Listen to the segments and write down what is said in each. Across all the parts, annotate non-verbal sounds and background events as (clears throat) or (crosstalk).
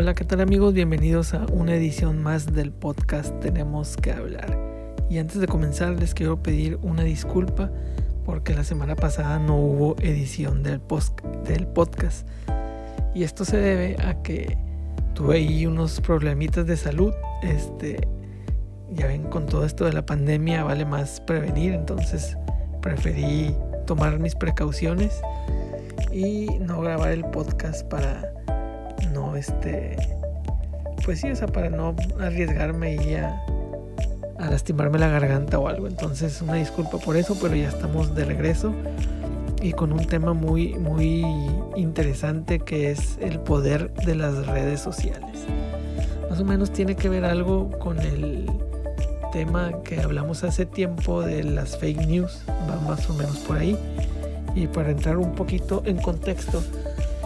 Hola, ¿qué tal amigos? Bienvenidos a una edición más del podcast Tenemos que hablar. Y antes de comenzar les quiero pedir una disculpa porque la semana pasada no hubo edición del, post del podcast. Y esto se debe a que tuve ahí unos problemitas de salud. Este, ya ven, con todo esto de la pandemia vale más prevenir, entonces preferí tomar mis precauciones y no grabar el podcast para no este pues sí, o sea, para no arriesgarme y a, a lastimarme la garganta o algo. Entonces, una disculpa por eso, pero ya estamos de regreso y con un tema muy muy interesante que es el poder de las redes sociales. Más o menos tiene que ver algo con el tema que hablamos hace tiempo de las fake news, va más o menos por ahí. Y para entrar un poquito en contexto,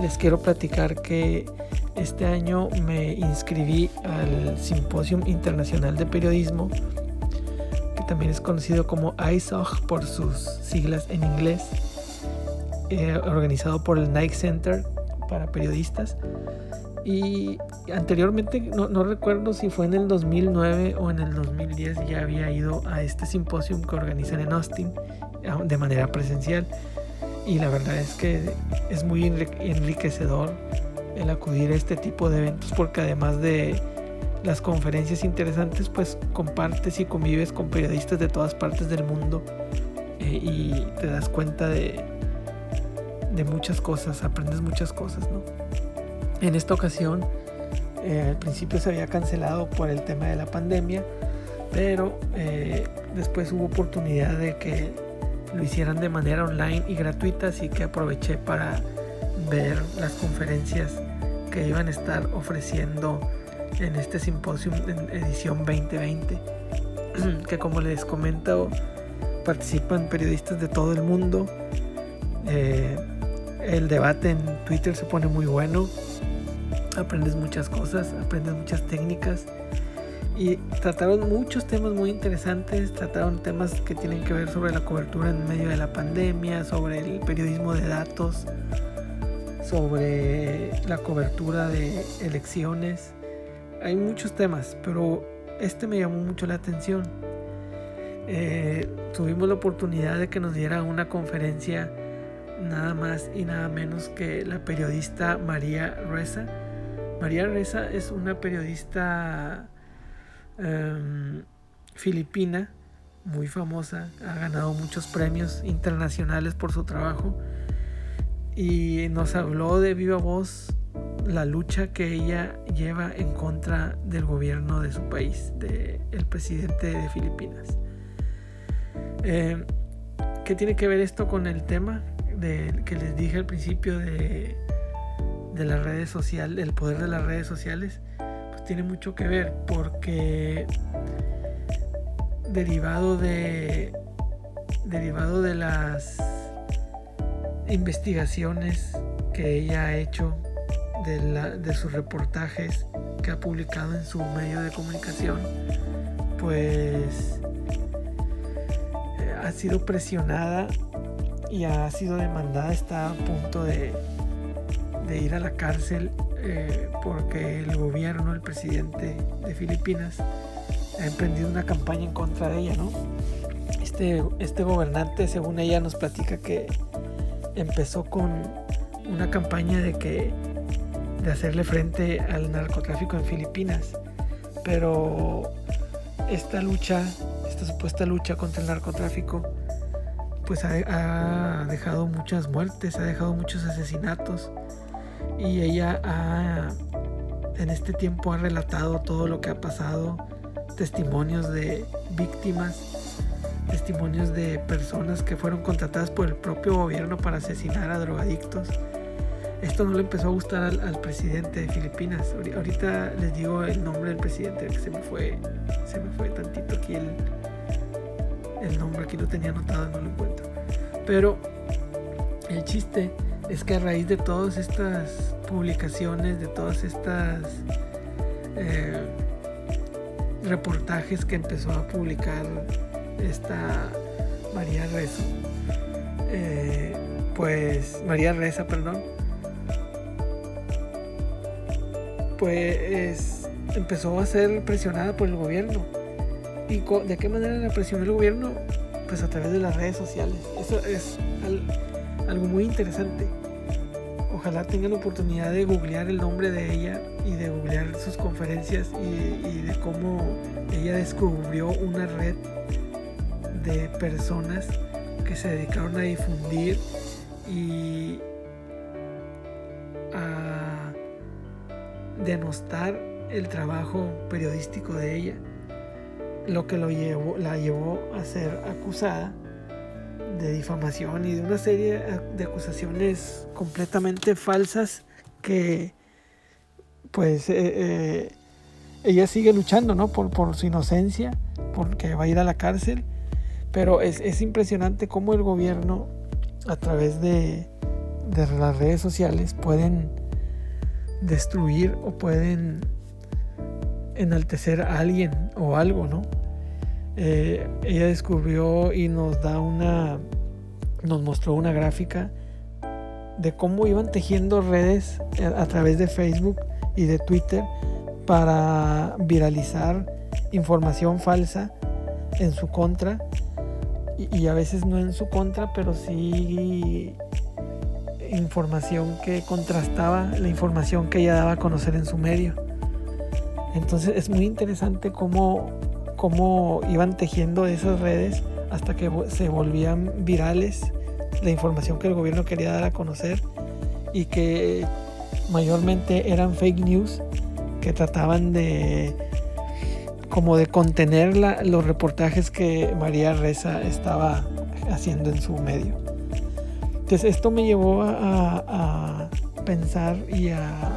les quiero platicar que este año me inscribí al Simposium Internacional de Periodismo, que también es conocido como ISOG por sus siglas en inglés, eh, organizado por el Nike Center para periodistas. Y anteriormente, no, no, recuerdo si fue en el 2009 o en el 2010, ya había ido a este simposium que organizan en Austin de manera presencial. Y la verdad es que es muy enriquecedor el acudir a este tipo de eventos porque además de las conferencias interesantes, pues compartes y convives con periodistas de todas partes del mundo eh, y te das cuenta de, de muchas cosas, aprendes muchas cosas, ¿no? En esta ocasión, eh, al principio se había cancelado por el tema de la pandemia, pero eh, después hubo oportunidad de que lo hicieran de manera online y gratuita, así que aproveché para ver las conferencias que iban a estar ofreciendo en este simposio en edición 2020, (clears throat) que como les comento, participan periodistas de todo el mundo. Eh, el debate en Twitter se pone muy bueno, aprendes muchas cosas, aprendes muchas técnicas y trataron muchos temas muy interesantes, trataron temas que tienen que ver sobre la cobertura en medio de la pandemia, sobre el periodismo de datos, sobre la cobertura de elecciones. Hay muchos temas, pero este me llamó mucho la atención. Eh, tuvimos la oportunidad de que nos diera una conferencia nada más y nada menos que la periodista María Reza. María Reza es una periodista em, filipina muy famosa, ha ganado muchos premios internacionales por su trabajo y nos habló de viva voz la lucha que ella lleva en contra del gobierno de su país, del presidente de Filipinas. Eh, ¿Qué tiene que ver esto con el tema de, que les dije al principio de, de las redes sociales, el poder de las redes sociales? Tiene mucho que ver porque derivado de derivado de las investigaciones que ella ha hecho de, sus reportajes que ha publicado en su medio de comunicación, pues eh, ha sido presionada y ha sido demandada, está a punto de, ir a la cárcel eh, porque el gobierno, el presidente de Filipinas, ha emprendido una campaña en contra de ella, ¿no? Este, este gobernante, según ella, nos platica que empezó con una campaña de que de hacerle frente al narcotráfico en Filipinas, pero esta lucha, esta supuesta lucha contra el narcotráfico, pues ha, dejado muchas muertes, ha dejado muchos asesinatos y ella ha, en este tiempo ha relatado todo lo que ha pasado, testimonios de víctimas testimonios de personas que fueron contratadas por el propio gobierno para asesinar a drogadictos. Esto no le empezó a gustar al, presidente de Filipinas. Ahorita les digo el nombre del presidente que se me fue, se me fue tantito aquí el, el nombre, aquí lo tenía anotado, no lo encuentro. Pero el chiste es que a raíz de todas estas publicaciones, de todas estas eh, reportajes que empezó a publicar esta María Reza, eh, pues María Reza, perdón, pues empezó a ser presionada por el gobierno. ¿Y de qué manera la presionó el gobierno? Pues a través de las redes sociales. Eso es algo muy interesante. Ojalá tengan la oportunidad de googlear el nombre de ella y de googlear sus conferencias y, de cómo ella descubrió una red de personas que se dedicaron a difundir y a denostar el trabajo periodístico de ella, lo que la llevó a ser acusada de difamación y de una serie de acusaciones completamente falsas que pues eh, eh, ella sigue luchando ¿no? por, su inocencia, porque va a ir a la cárcel, pero es, es impresionante cómo el gobierno a través de, de las redes sociales pueden destruir o pueden enaltecer a alguien o algo, ¿no? Eh, ella descubrió y nos da una, nos mostró una gráfica de cómo iban tejiendo redes a través de Facebook y de Twitter para viralizar información falsa en su contra y, y a veces no en su contra, pero sí información que contrastaba la información que ella daba a conocer en su medio. Entonces es muy interesante cómo, cómo iban tejiendo esas redes hasta que se volvían virales la información que el gobierno quería dar a conocer y que mayormente eran fake news que trataban de como de contener los reportajes que María Reza estaba haciendo en su medio. Entonces esto me llevó a, pensar y a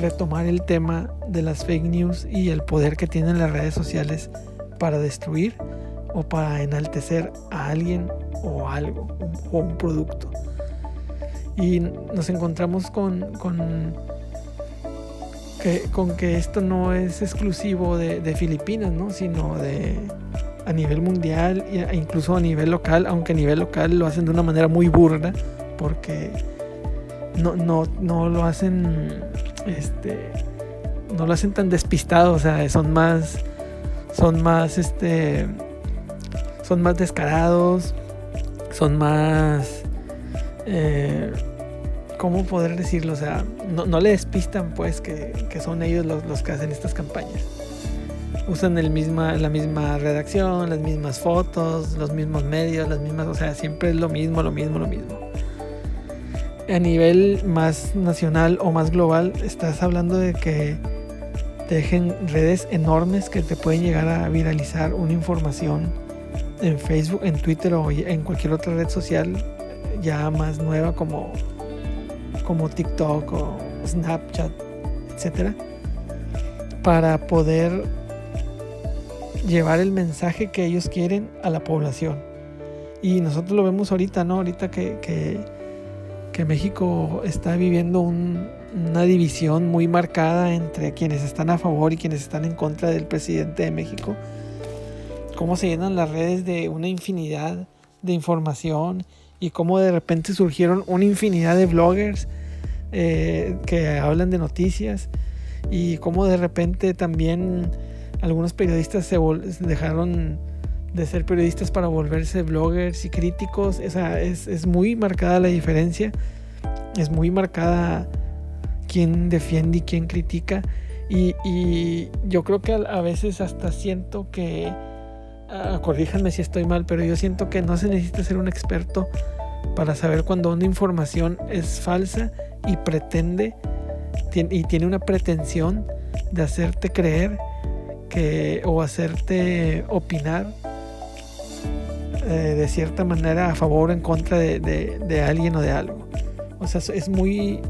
retomar el tema de las fake news y el poder que tienen las redes sociales para destruir o para enaltecer a alguien o algo o un producto. Y nos encontramos con, con, que, esto no es exclusivo de, de Filipinas, ¿no? sino de, a nivel mundial e incluso a nivel local, aunque a nivel local lo hacen de una manera muy burda, porque no, no, no lo hacen, este, no lo hacen tan despistado, o sea, son más, son más, este, son más descarados, son más, eh, ¿cómo poder decirlo? O sea, no, no le despistan pues que, que son ellos los, los que hacen estas campañas usan el misma, la misma redacción, las mismas fotos, los mismos medios, las mismas, o sea, siempre es lo mismo, lo mismo, lo mismo. A nivel más nacional o más global, estás hablando de que te dejen redes enormes que te pueden llegar a viralizar una información en Facebook, en Twitter o en cualquier otra red social ya más nueva como, como TikTok o Snapchat, etcétera, para poder llevar el mensaje que ellos quieren a la población. Y nosotros lo vemos ahorita, ¿no? Ahorita que, que, México está viviendo una división muy marcada entre quienes están a favor y quienes están en contra del presidente de México. Cómo se llenan las redes de una infinidad de información y cómo de repente surgieron una infinidad de bloggers eh, que hablan de noticias y cómo de repente también algunos periodistas se dejaron de ser periodistas para volverse bloggers y críticos. Esa es, es muy marcada la diferencia. Es muy marcada quién defiende y quién critica. Y, y yo creo que a, veces hasta siento que, uh, si estoy mal, pero yo siento que no se necesita ser un experto para saber cuando una información es falsa y pretende y tiene una pretensión de hacerte creer o hacerte opinar eh, de cierta manera a favor o en contra de, alguien o de algo. O sea, es muy,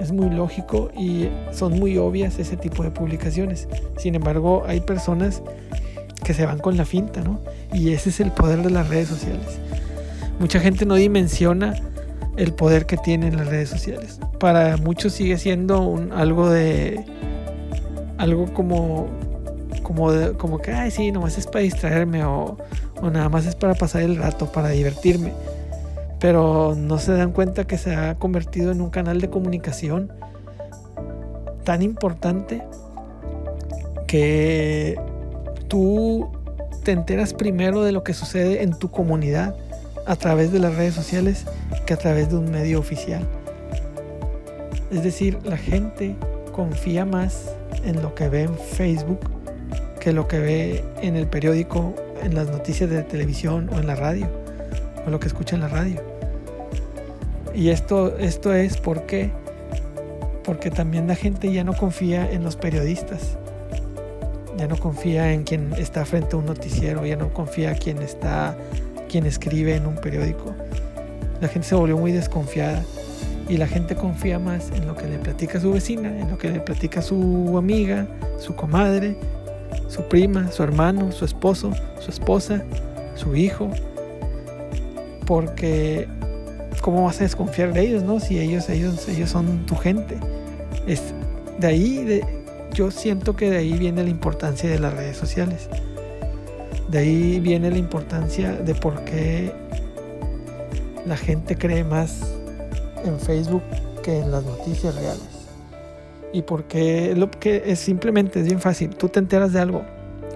es muy lógico y son muy obvias ese tipo de publicaciones. Sin embargo, hay personas que se van con la finta, ¿no? Y ese es el poder de las redes sociales. Mucha gente no dimensiona el poder que tienen las redes sociales. Para muchos sigue siendo un, algo de algo como como, como que, ay, sí, nomás es para distraerme o, o nada más es para pasar el rato, para divertirme. Pero no se dan cuenta que se ha convertido en un canal de comunicación tan importante que tú te enteras primero de lo que sucede en tu comunidad a través de las redes sociales que a través de un medio oficial. Es decir, la gente confía más en lo que ve en Facebook que lo que ve en el periódico, en las noticias de televisión o en la radio, o lo que escucha en la radio. Y esto, esto es porque, porque también la gente ya no confía en los periodistas, ya no confía en quien está frente a un noticiero, ya no confía en quien está, quien escribe en un periódico. La gente se volvió muy desconfiada y la gente confía más en lo que le platica su vecina, en lo que le platica su amiga, su comadre, su prima, su hermano, su esposo, su esposa, su hijo. Porque ¿cómo vas a desconfiar de ellos, no? Si ellos, ellos, son tu gente. Es de ahí, de, yo siento que de ahí viene la importancia de las redes sociales. De ahí viene la importancia de por qué la gente cree más en Facebook que en las noticias reales. Y porque lo que es simplemente es bien fácil. Tú te enteras de algo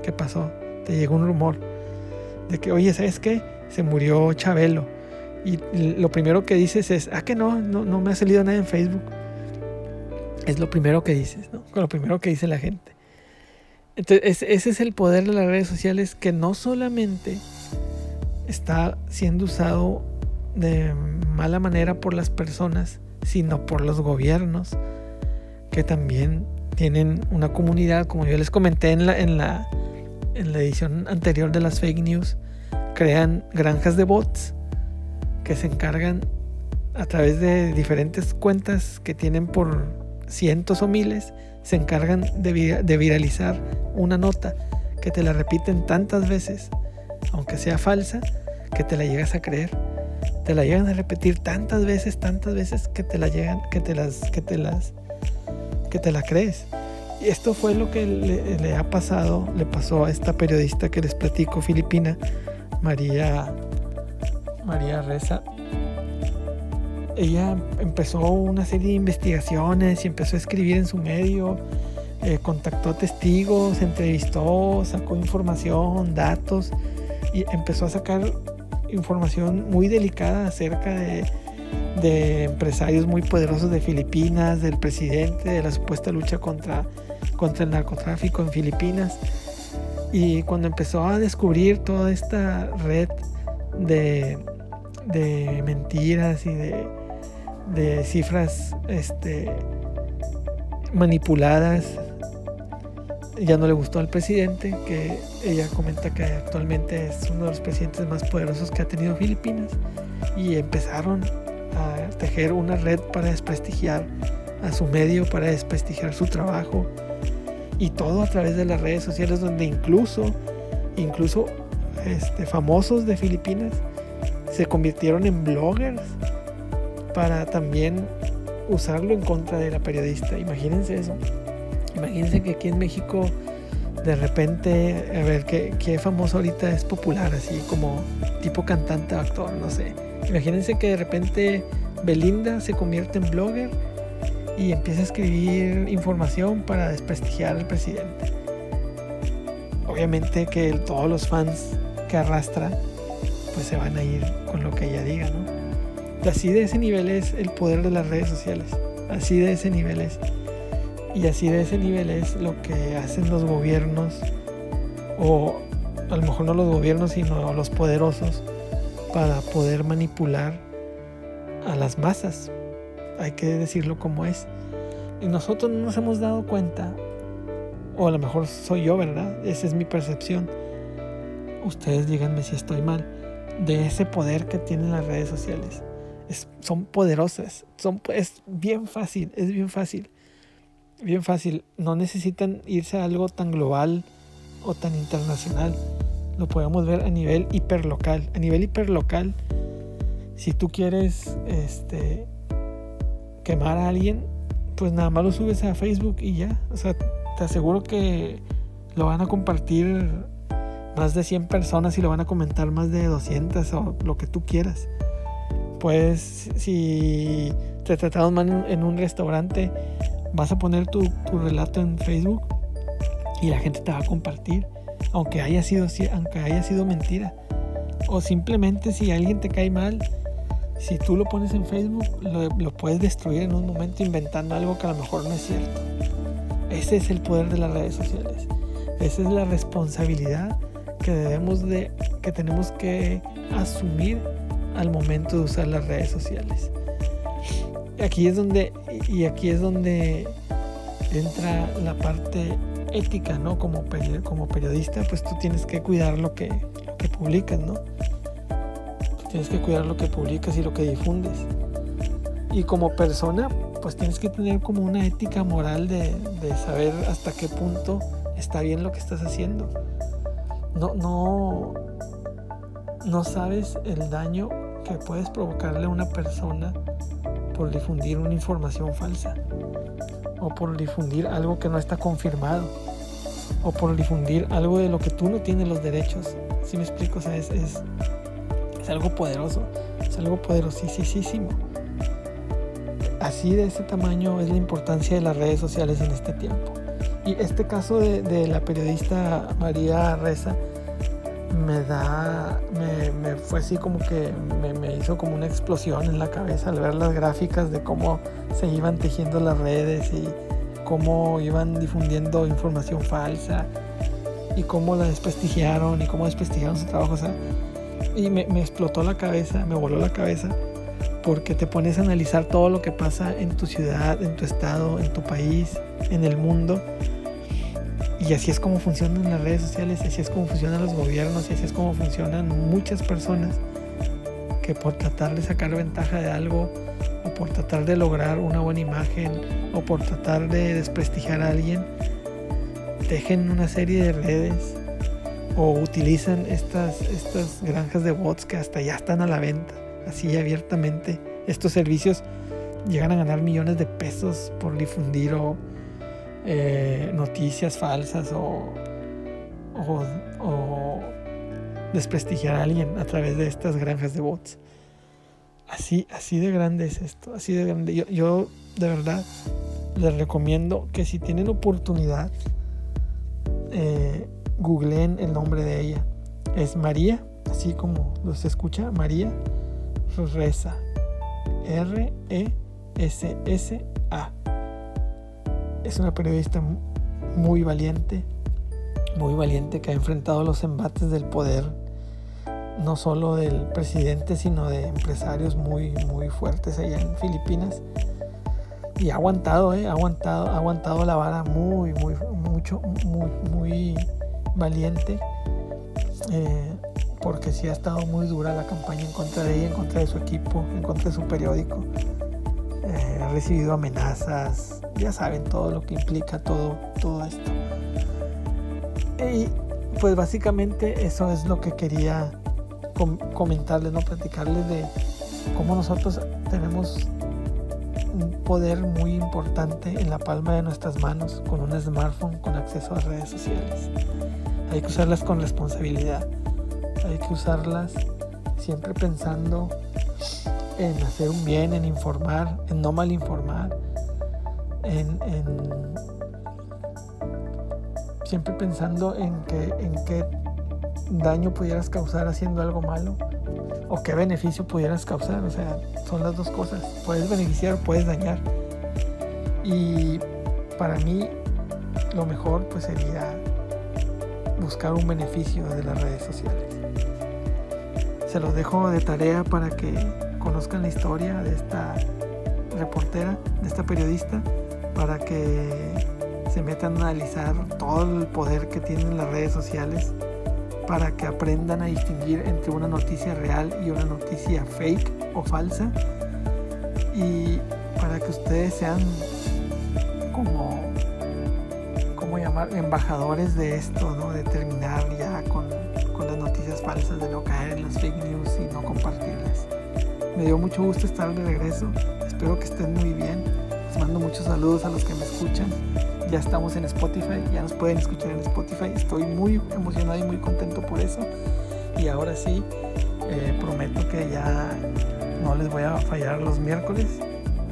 que pasó, te llegó un rumor de que, oye, ¿sabes qué? Se murió Chabelo. Y lo primero que dices es, ah, que no, no, no me ha salido nada en Facebook. Es lo primero que dices, ¿no? Lo primero que dice la gente. Entonces, ese es el poder de las redes sociales que no solamente está siendo usado de mala manera por las personas, sino por los gobiernos que también tienen una comunidad, como yo les comenté en la, en la, en la edición anterior de las fake news, crean granjas de bots que se encargan a través de diferentes cuentas que tienen por cientos o miles, se encargan de, de viralizar una nota que te la repiten tantas veces, aunque sea falsa, que te la llegas a creer. Te la llegan a repetir tantas veces, tantas veces que te la llegan, que te las, que te las, que te la crees. Y esto fue lo que le, ha pasado, le pasó a esta periodista que les platico, filipina, María, María Reza. Ella empezó una serie de investigaciones y empezó a escribir en su medio, eh, contactó testigos, entrevistó, sacó información, datos y empezó a sacar información muy delicada acerca de, empresarios muy poderosos de Filipinas, del presidente, de la supuesta lucha contra, contra el narcotráfico en Filipinas. Y cuando empezó a descubrir toda esta red de, mentiras y de, cifras este, manipuladas ya no le gustó al presidente, que ella comenta que actualmente es uno de los presidentes más poderosos que ha tenido Filipinas, y empezaron a tejer una red para desprestigiar a su medio, para desprestigiar su trabajo, y todo a través de las redes sociales, donde incluso, incluso este, famosos de Filipinas se convirtieron en bloggers para también usarlo en contra de la periodista. Imagínense eso. Imagínense que aquí en México de repente, a ver, ¿qué, famoso ahorita es popular, así como tipo cantante o actor, no sé. Imagínense que de repente Belinda se convierte en blogger y empieza a escribir información para desprestigiar al presidente. Obviamente que todos los fans que arrastra, pues se van a ir con lo que ella diga, ¿no? Así de ese nivel es el poder de las redes sociales. Así de ese nivel es. Y así de ese nivel es lo que hacen los gobiernos, o a lo mejor no los gobiernos, sino los poderosos, para poder manipular a las masas. Hay que decirlo como es. Y nosotros no nos hemos dado cuenta, o a lo mejor soy yo, ¿verdad? Esa es mi percepción. Ustedes díganme si estoy mal, de ese poder que tienen las redes sociales. son poderosas, son, es bien fácil, es bien fácil bien fácil. No necesitan irse a algo tan global o tan internacional. Lo podemos ver a nivel hiperlocal. A nivel hiperlocal, si tú quieres este, quemar a alguien, pues nada más lo subes a Facebook y ya. O sea, te aseguro que lo van a compartir más de 100 personas y lo van a comentar más de 200 o lo que tú quieras. Pues si te trataron mal en un restaurante, vas a poner tu, tu relato en Facebook y la gente te va a compartir, aunque haya sido, aunque haya sido mentira. O simplemente si alguien te cae mal, si tú lo pones en Facebook, lo, puedes destruir en un momento inventando algo que a lo mejor no es cierto. Ese es el poder de las redes sociales. Esa es la responsabilidad que debemos de, que tenemos que asumir al momento de usar las redes sociales. Aquí es donde, y aquí es donde entra la parte ética, ¿no? Como, como periodista, pues tú tienes que cuidar lo que, lo que publicas, ¿no? tienes que cuidar lo que publicas y lo que difundes. Y como persona, pues tienes que tener como una ética moral de, de saber hasta qué punto está bien lo que estás haciendo. No, no, no sabes el daño que puedes provocarle a una persona por difundir una información falsa o por difundir algo que no está confirmado o por difundir algo de lo que tú no tienes los derechos. Si me explico, o sea, es, es, es algo poderoso, es algo poderosísimo. Así de ese tamaño es la importancia de las redes sociales en este tiempo. Y este caso de, de la periodista María Reza me da, me, me, fue así como que me, me, hizo como una explosión en la cabeza al ver las gráficas de cómo se iban tejiendo las redes y cómo iban difundiendo información falsa y cómo la desprestigiaron y cómo desprestigiaron su trabajo. O sea, y me, me explotó la cabeza, me voló la cabeza porque te pones a analizar todo lo que pasa en tu ciudad, en tu estado, en tu país, en el mundo y así es como funcionan las redes sociales, así es como funcionan los gobiernos, así es como funcionan muchas personas que por tratar de sacar ventaja de algo, o por tratar de lograr una buena imagen, o por tratar de desprestigiar a alguien, dejen una serie de redes o utilizan estas, estas granjas de bots que hasta ya están a la venta, así abiertamente. Estos servicios llegan a ganar millones de pesos por difundir o eh, noticias falsas o, o, desprestigiar a alguien a través de estas granjas de bots. Así, así de grande es esto, así de grande. Yo, yo de verdad les recomiendo que si tienen oportunidad, eh, googleen el nombre de ella. Es María, así como los escucha, María Reza. R-E-S-S-A es una periodista muy valiente, muy valiente que ha enfrentado los embates del poder, no solo del presidente, sino de empresarios muy, muy fuertes allá en Filipinas. Y ha aguantado, eh, ha aguantado, ha aguantado la vara muy, muy, mucho, muy, muy valiente. Eh, porque sí ha estado muy dura la campaña en contra de ella, en contra de su equipo, en contra de su periódico. Eh, ha recibido amenazas, ya saben todo lo que implica todo, todo esto. Y pues básicamente eso es lo que quería comentarles, no platicarles de cómo nosotros tenemos un poder muy importante en la palma de nuestras manos con un smartphone con acceso a redes sociales. Hay que usarlas con responsabilidad. Hay que usarlas siempre pensando en hacer un bien, en informar, en no mal informar, en, siempre pensando en, que, en qué daño pudieras causar haciendo algo malo o qué beneficio pudieras causar. O sea, son las dos cosas. Puedes beneficiar o puedes dañar. Y para mí lo mejor pues sería buscar un beneficio de las redes sociales. Se los dejo de tarea para que conozcan la historia de esta reportera, de esta periodista para que se metan a analizar todo el poder que tienen las redes sociales, para que aprendan a distinguir entre una noticia real y una noticia fake o falsa, y para que ustedes sean como, como llamar, embajadores de esto, ¿no? de terminar ya con, con las noticias falsas, de no caer en las fake news y no compartirlas. Me dio mucho gusto estar de regreso. Espero que estén muy bien. Les mando muchos saludos a los que me escuchan. Ya estamos en Spotify, ya nos pueden escuchar en Spotify. Estoy muy emocionado y muy contento por eso. Y ahora sí, eh, prometo que ya no les voy a fallar los miércoles,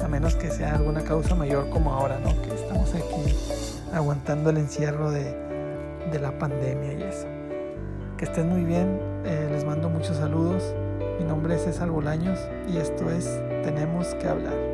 a menos que sea alguna causa mayor como ahora, ¿no? Que estamos aquí aguantando el encierro de, de la pandemia y eso. Que estén muy bien, eh, les mando muchos saludos mi nombre es César Bolaños y esto es Tenemos que hablar.